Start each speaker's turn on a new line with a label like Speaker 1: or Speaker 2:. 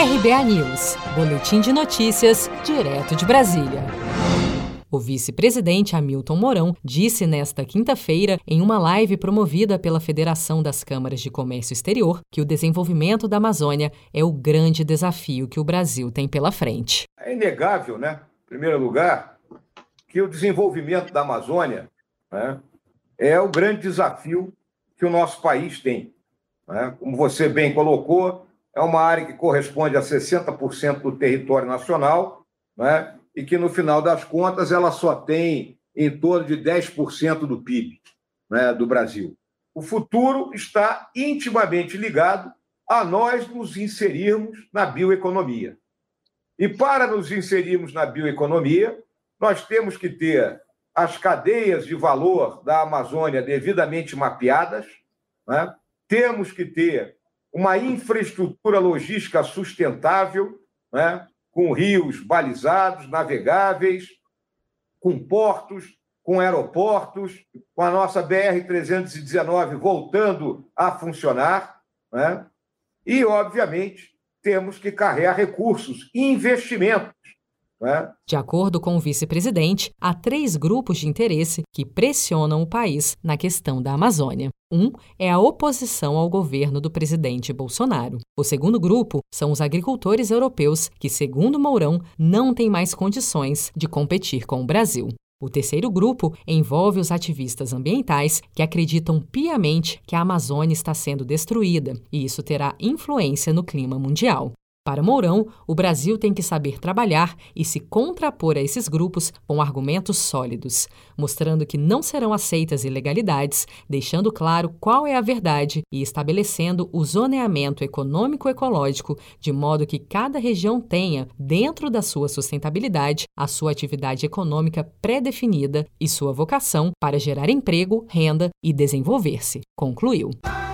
Speaker 1: RBA News, Boletim de Notícias, direto de Brasília. O vice-presidente Hamilton Mourão disse nesta quinta-feira, em uma live promovida pela Federação das Câmaras de Comércio Exterior, que o desenvolvimento da Amazônia é o grande desafio que o Brasil tem pela frente.
Speaker 2: É inegável, né? Em primeiro lugar, que o desenvolvimento da Amazônia né, é o grande desafio que o nosso país tem. Né? Como você bem colocou, é uma área que corresponde a 60% do território nacional, né? e que, no final das contas, ela só tem em torno de 10% do PIB né, do Brasil. O futuro está intimamente ligado a nós nos inserirmos na bioeconomia. E para nos inserirmos na bioeconomia, nós temos que ter as cadeias de valor da Amazônia devidamente mapeadas, né? temos que ter uma infraestrutura logística sustentável, né? com rios balizados, navegáveis, com portos, com aeroportos, com a nossa BR-319 voltando a funcionar, né? e, obviamente, temos que carregar recursos investimentos
Speaker 1: né? De acordo com o vice-presidente, há três grupos de interesse que pressionam o país na questão da Amazônia. Um é a oposição ao governo do presidente Bolsonaro. O segundo grupo são os agricultores europeus, que, segundo Mourão, não têm mais condições de competir com o Brasil. O terceiro grupo envolve os ativistas ambientais que acreditam piamente que a Amazônia está sendo destruída e isso terá influência no clima mundial. Para Mourão, o Brasil tem que saber trabalhar e se contrapor a esses grupos com argumentos sólidos, mostrando que não serão aceitas ilegalidades, deixando claro qual é a verdade e estabelecendo o zoneamento econômico-ecológico de modo que cada região tenha, dentro da sua sustentabilidade, a sua atividade econômica pré-definida e sua vocação para gerar emprego, renda e desenvolver-se, concluiu.